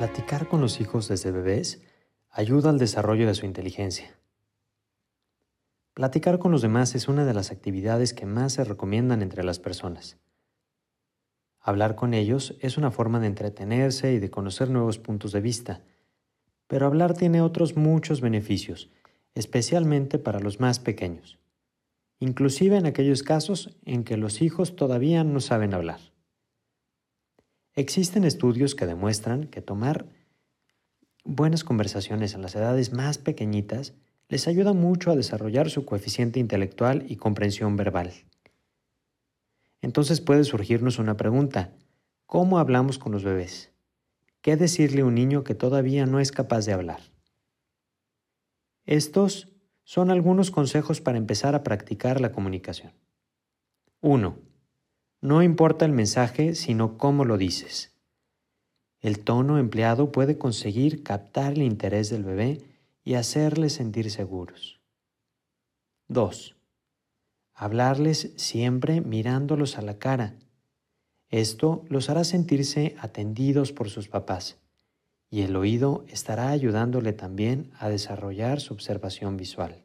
Platicar con los hijos desde bebés ayuda al desarrollo de su inteligencia. Platicar con los demás es una de las actividades que más se recomiendan entre las personas. Hablar con ellos es una forma de entretenerse y de conocer nuevos puntos de vista, pero hablar tiene otros muchos beneficios, especialmente para los más pequeños, inclusive en aquellos casos en que los hijos todavía no saben hablar. Existen estudios que demuestran que tomar buenas conversaciones en las edades más pequeñitas les ayuda mucho a desarrollar su coeficiente intelectual y comprensión verbal. Entonces puede surgirnos una pregunta. ¿Cómo hablamos con los bebés? ¿Qué decirle a un niño que todavía no es capaz de hablar? Estos son algunos consejos para empezar a practicar la comunicación. 1. No importa el mensaje, sino cómo lo dices. El tono empleado puede conseguir captar el interés del bebé y hacerles sentir seguros. 2. Hablarles siempre mirándolos a la cara. Esto los hará sentirse atendidos por sus papás y el oído estará ayudándole también a desarrollar su observación visual.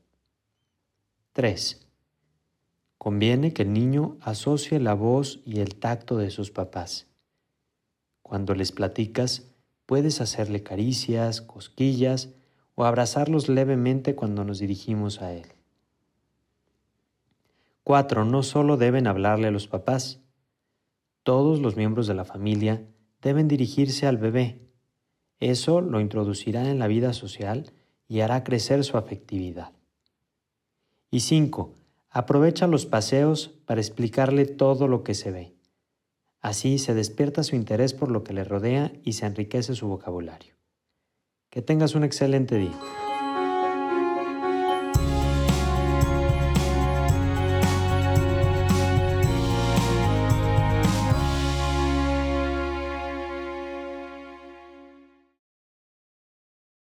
3. Conviene que el niño asocie la voz y el tacto de sus papás. Cuando les platicas, puedes hacerle caricias, cosquillas o abrazarlos levemente cuando nos dirigimos a él. 4. No solo deben hablarle a los papás. Todos los miembros de la familia deben dirigirse al bebé. Eso lo introducirá en la vida social y hará crecer su afectividad. Y 5. Aprovecha los paseos para explicarle todo lo que se ve. Así se despierta su interés por lo que le rodea y se enriquece su vocabulario. Que tengas un excelente día.